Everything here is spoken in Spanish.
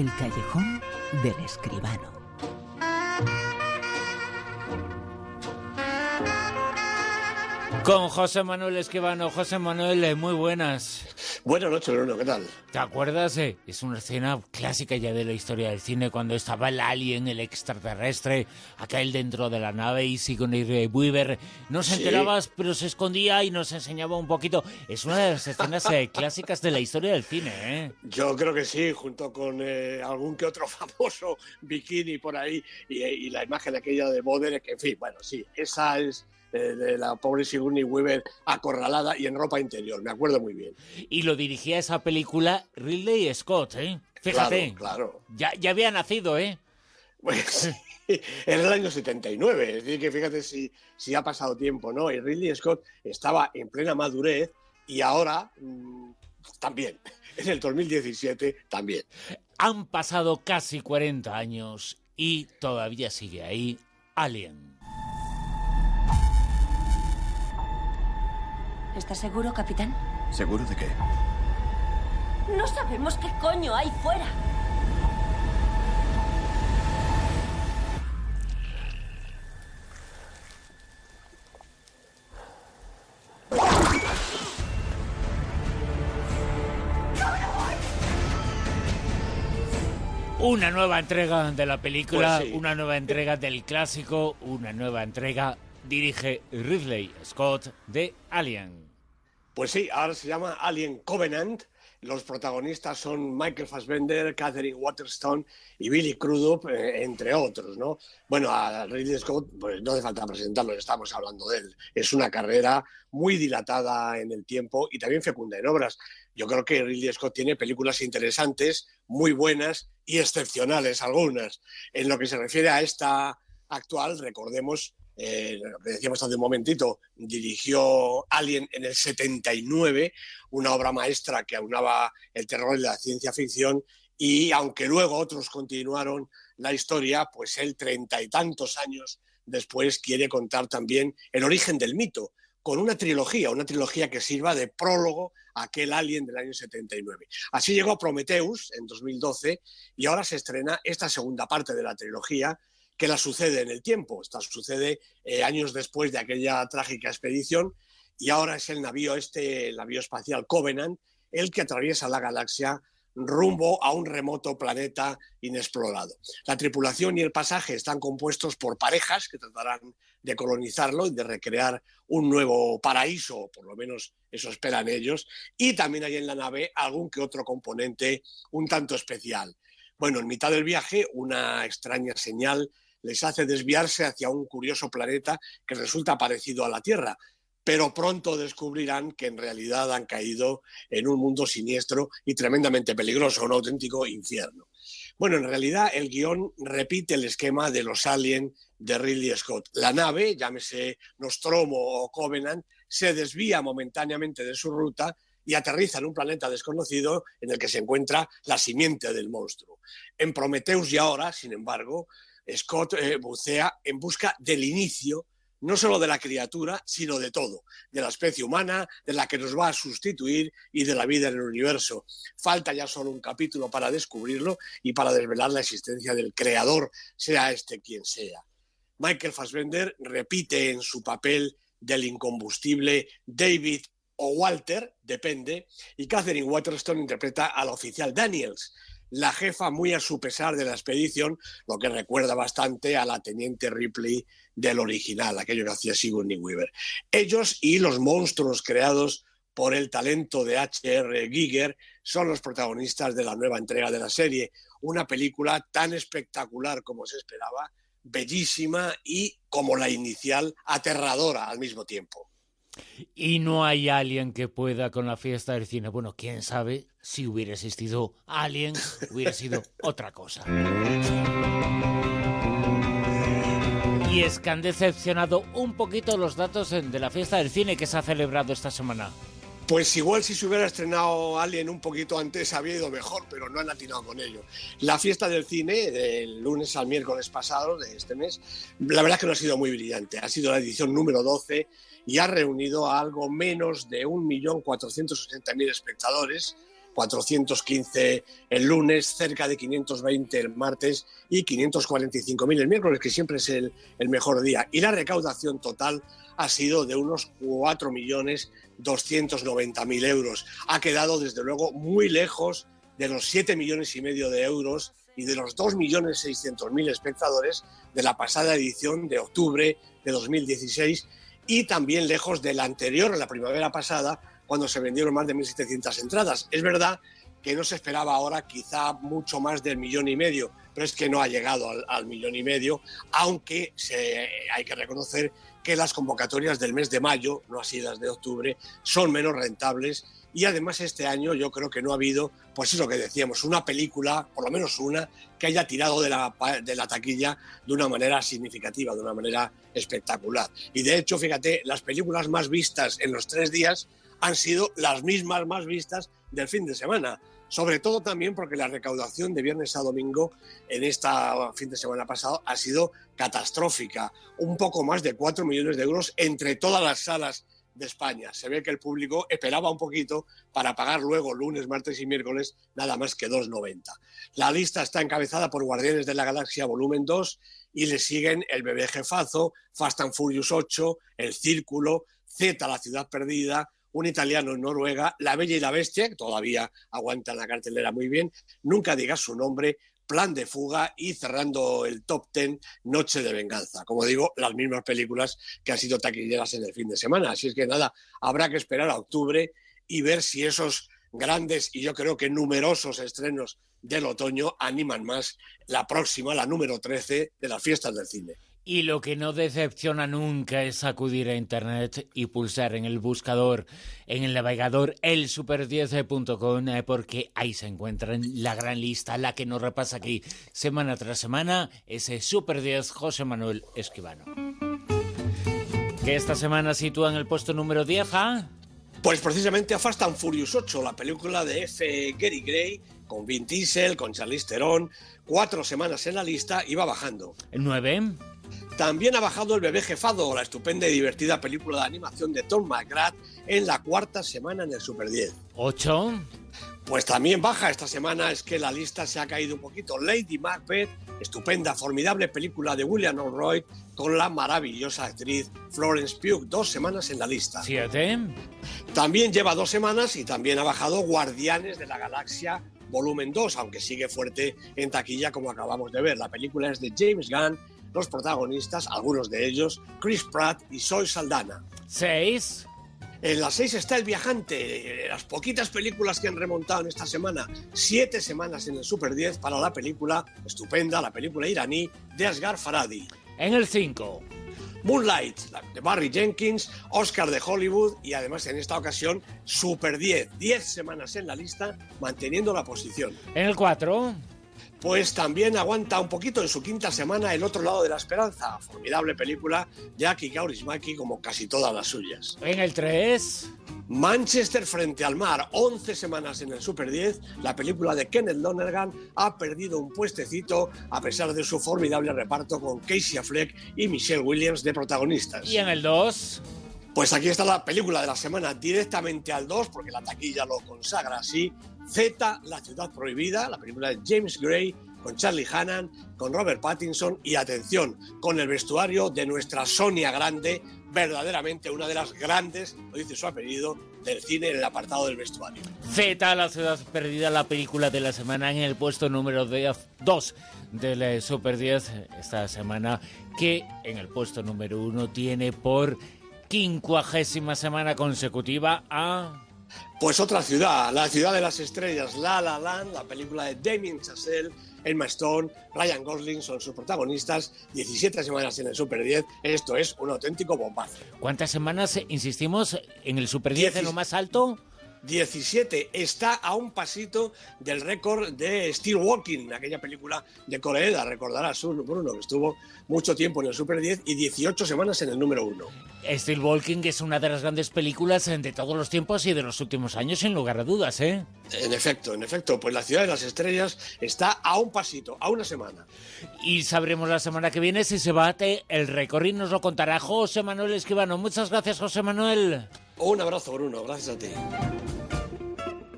El callejón del escribano. Con José Manuel Escribano. José Manuel, eh, muy buenas. Buenas noches, Bruno, ¿qué tal? ¿Te acuerdas? Eh? Es una escena clásica ya de la historia del cine, cuando estaba el alien, el extraterrestre, aquel dentro de la nave y Sigourney Weaver. No se enterabas, pero se escondía y nos enseñaba un poquito. Es una de las escenas eh, clásicas de la historia del cine, ¿eh? Yo creo que sí, junto con eh, algún que otro famoso bikini por ahí y, y la imagen aquella de Boder, que en fin, bueno, sí, esa es de, la pobre Sigourney Weaver acorralada y en ropa interior, me acuerdo muy bien. Y lo dirigía esa película Ridley Scott, ¿eh? Fíjate. Claro, Ya, ya había nacido, ¿eh? Pues en el año 79, es decir, que fíjate si, si ha pasado tiempo, ¿no? Y Ridley Scott estaba en plena madurez y ahora mmm, también, en el 2017 también. Han pasado casi 40 años y todavía sigue ahí Alien. ¿Estás seguro, capitán? ¿Seguro de qué? No sabemos qué coño hay fuera. Una nueva entrega de la película, Pues sí. una nueva entrega del clásico, una nueva entrega dirige Ridley Scott de Alien. Pues sí, ahora se llama Alien Covenant. Los protagonistas son Michael Fassbender, Catherine Waterstone y Billy Crudup, eh, entre otros, ¿no? Bueno, a Ridley Scott, pues no hace falta presentarlo, estamos hablando de él. Es una carrera muy dilatada en el tiempo y también fecunda en obras. Yo creo que Ridley Scott tiene películas interesantes, muy buenas y excepcionales algunas. En lo que se refiere a esta actual, recordemos eh, lo que decíamos hace un momentito, dirigió Alien en el 79, una obra maestra que aunaba el terror y la ciencia ficción, y aunque luego otros continuaron la historia, pues él treinta y tantos años después quiere contar también el origen del mito, con una trilogía, una trilogía que sirva de prólogo a aquel Alien del año 79. Así llegó Prometheus en 2012 y ahora se estrena esta segunda parte de la trilogía, que la sucede en el tiempo. Esta sucede eh, años después de aquella trágica expedición y ahora es el navío este, el navío espacial Covenant, el que atraviesa la galaxia rumbo a un remoto planeta inexplorado. La tripulación y el pasaje están compuestos por parejas que tratarán de colonizarlo y de recrear un nuevo paraíso, por lo menos eso esperan ellos, y también hay en la nave algún que otro componente un tanto especial. Bueno, en mitad del viaje, una extraña señal les hace desviarse hacia un curioso planeta que resulta parecido a la Tierra, pero pronto descubrirán que en realidad han caído en un mundo siniestro y tremendamente peligroso, un auténtico infierno. Bueno, en realidad el guion repite el esquema de los Alien de Ridley Scott. La nave, llámese Nostromo o Covenant, se desvía momentáneamente de su ruta y aterriza en un planeta desconocido en el que se encuentra la simiente del monstruo. En Prometheus y ahora, sin embargo, Scott eh, bucea en busca del inicio, no solo de la criatura, sino de todo, de la especie humana, de la que nos va a sustituir y de la vida en el universo. Falta ya solo un capítulo para descubrirlo y para desvelar la existencia del creador, sea este quien sea. Michael Fassbender repite en su papel del incombustible David o Walter, depende, y Catherine Waterstone interpreta al oficial Daniels, la jefa muy a su pesar de la expedición, lo que recuerda bastante a la teniente Ripley del original, aquello que hacía Sigourney Weaver. Ellos y los monstruos creados por el talento de H.R. Giger son los protagonistas de la nueva entrega de la serie, una película tan espectacular como se esperaba, bellísima y, como la inicial, aterradora al mismo tiempo. Y no hay alguien que pueda con la fiesta del cine. Bueno, quién sabe si hubiera existido alguien, hubiera sido otra cosa. Y es que han decepcionado un poquito los datos de la fiesta del cine que se ha celebrado esta semana. Pues igual si se hubiera estrenado Alien un poquito antes habría ido mejor, pero no han atinado con ello. La fiesta del cine, del lunes al miércoles pasado de este mes, la verdad es que no ha sido muy brillante. Ha sido la edición número 12 y ha reunido a algo menos de 1.460.000 espectadores, 415 el lunes, cerca de 520 el martes y 545.000 el miércoles, que siempre es el, el mejor día. Y la recaudación total ha sido de unos 4.290.000 euros. Ha quedado, desde luego, muy lejos de los 7 millones y medio de euros y de los 2.600.000 espectadores de la pasada edición de octubre de 2016 y también lejos de la anterior, la primavera pasada, cuando se vendieron más de 1.700 entradas. Es verdad que no se esperaba ahora quizá mucho más del millón y medio, pero es que no ha llegado al, millón y medio, aunque hay que reconocer que las convocatorias del mes de mayo, no así las de octubre, son menos rentables y además este año yo creo que no ha habido, pues es lo que decíamos, una película, por lo menos una, que haya tirado de la, de la taquilla de una manera significativa, de una manera espectacular. Y de hecho, fíjate, las películas más vistas en los tres días han sido las mismas más vistas del fin de semana. Sobre todo también porque la recaudación de viernes a domingo en esta fin de semana pasado ha sido catastrófica. Un poco más de 4 millones de euros entre todas las salas de España. Se ve que el público esperaba un poquito para pagar luego lunes, martes y miércoles nada más que 2,90. La lista está encabezada por Guardianes de la Galaxia Volumen 2 y le siguen El Bebé Jefazo, Fast and Furious 8, El Círculo, Z, La Ciudad Perdida, un italiano en Noruega, La Bella y la Bestia, que todavía aguanta la cartelera muy bien, nunca digas su nombre, Plan de Fuga y cerrando el top ten, Noche de Venganza. Como digo, las mismas películas que han sido taquilleras en el fin de semana. Así es que nada, habrá que esperar a octubre y ver si esos grandes y yo creo que numerosos estrenos del otoño animan más la próxima, la número 13 de las fiestas del cine. Y lo que no decepciona nunca es acudir a Internet y pulsar en el buscador, en el navegador elsuper10.com, eh, porque ahí se encuentra la gran lista, la que nos repasa aquí semana tras semana, ese Super 10 José Manuel Esquivano. ¿Qué esta semana sitúa en el puesto número 10, ¿ah? Pues precisamente a Fast and Furious 8, la película de F. Gary Gray, con Vin Diesel, con Charlize Theron, cuatro semanas en la lista y va bajando. ¿El 9? También ha bajado El bebé jefado, la estupenda y divertida película de animación de Tom McGrath en la cuarta semana en el Super 10. ¿Ocho? Pues también baja esta semana, es que la lista se ha caído un poquito. Lady Macbeth, estupenda, formidable película de William O'Roy con la maravillosa actriz Florence Pugh, dos semanas en la lista. ¿Siete? También lleva dos semanas y también ha bajado Guardianes de la Galaxia volumen 2, aunque sigue fuerte en taquilla como acabamos de ver. La película es de James Gunn los protagonistas, algunos de ellos, Chris Pratt y Zoe Saldana. ¿Seis? En las seis está El Viajante, las poquitas películas que han remontado en esta semana, siete semanas en el Super 10 para la película estupenda, la película iraní de Asghar Faradi. En el 5. Moonlight, de Barry Jenkins, Oscar de Hollywood y además en esta ocasión Super 10, 10 semanas en la lista manteniendo la posición. En el 4 pues también aguanta un poquito en su quinta semana El otro lado de la esperanza, formidable película de Aki Kaurismäki como casi todas las suyas. En el 3... Manchester frente al mar, 11 semanas en el Super 10, la película de Kenneth Lonergan ha perdido un puestecito a pesar de su formidable reparto con Casey Affleck y Michelle Williams de protagonistas. ¿Y en el 2? Pues aquí está la película de la semana, directamente al 2, porque la taquilla lo consagra así. Z, La ciudad prohibida, la película de James Gray, con Charlie Hannan, con Robert Pattinson y atención, con el vestuario de nuestra Sonia Grande, verdaderamente una de las grandes, lo dice su apellido, del cine en el apartado del vestuario. Z, La ciudad perdida, la película de la semana en el puesto número 2 del eh, Super 10 esta semana, que en el puesto número 1 tiene por quincuagésima semana consecutiva a... Pues otra ciudad, la ciudad de las estrellas, La La Land, la película de Damien Chazelle, Emma Stone, Ryan Gosling son sus protagonistas, 17 semanas en el Super 10, esto es un auténtico bombazo. ¿Cuántas semanas, insistimos, en el Super 10 en lo más alto? 17. Está a un pasito del récord de Steel Walking, aquella película de Coreeda, recordarás, Bruno, que estuvo mucho tiempo en el Super 10 y 18 semanas en el número 1. Steel Walking es una de las grandes películas de todos los tiempos y de los últimos años, sin lugar a dudas, ¿eh? En efecto, en efecto, pues la ciudad de las estrellas está a un pasito, a una semana. Y sabremos la semana que viene si se bate el récord y nos lo contará José Manuel Esquivano. Muchas gracias, José Manuel. Un abrazo, Bruno. Gracias a ti.